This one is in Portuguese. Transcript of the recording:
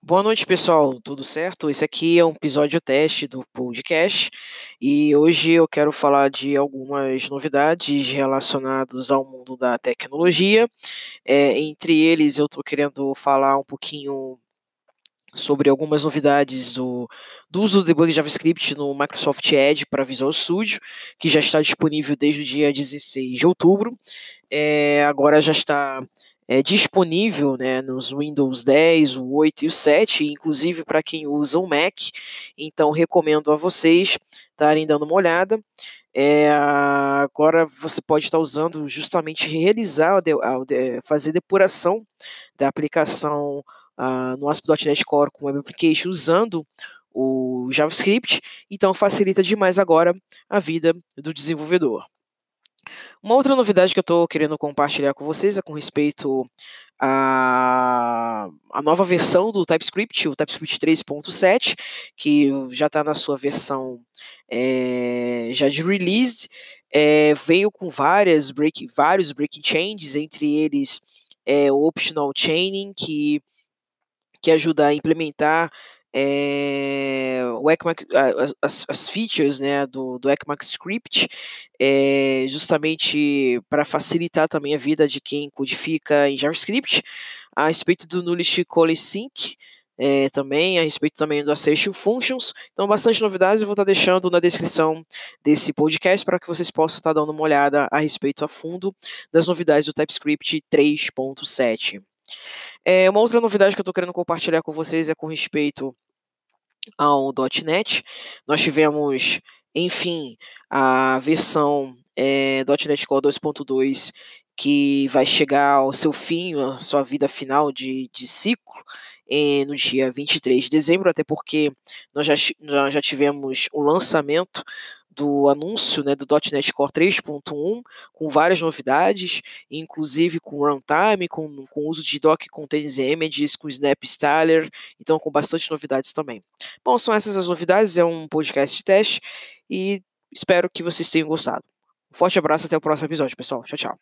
Boa noite, pessoal. Tudo certo? Esse aqui é um episódio teste do podcast e hoje eu quero falar de algumas novidades relacionadas ao mundo da tecnologia. É, entre eles, eu estou querendo falar um pouquinho sobre algumas novidades do, do uso do debug JavaScript no Microsoft Edge para Visual Studio, que já está disponível desde o dia 16 de outubro. É, agora já está é, disponível né, nos Windows 10, o 8 e o 7, inclusive para quem usa o Mac. Então, recomendo a vocês estarem dando uma olhada. É, agora você pode estar usando justamente realizar, fazer depuração da aplicação uh, no ASP.NET Core com Web Application usando o JavaScript, então facilita demais agora a vida do desenvolvedor. Uma outra novidade que eu estou querendo compartilhar com vocês é com respeito à, à nova versão do TypeScript, o TypeScript 3.7, que já está na sua versão é, já de release, é, veio com várias break, vários breaking changes, entre eles é, o optional chaining, que, que ajuda a implementar é, o ECMAC, as, as, features né, do, do ECMAScript, é, justamente para facilitar também a vida de quem codifica em JavaScript, a respeito do Nullish Call Sync, é, também, a respeito também do Assertion Functions. Então, bastante novidades eu vou estar deixando na descrição desse podcast para que vocês possam estar dando uma olhada a respeito a fundo das novidades do TypeScript 3.7. É, uma outra novidade que eu estou querendo compartilhar com vocês é com respeito ao .NET. Nós tivemos, enfim, a versão é, .NET Core 2.2 que vai chegar ao seu fim, a sua vida final de, de ciclo, eh, no dia 23 de dezembro, até porque nós já, nós já tivemos o lançamento do anúncio né, do .NET Core 3.1, com várias novidades, inclusive com runtime, com, com uso de Docker Contains Images, com Snap Styler, então com bastante novidades também. Bom, são essas as novidades, é um podcast de teste e espero que vocês tenham gostado. Um forte abraço, até o próximo episódio, pessoal. Tchau, tchau.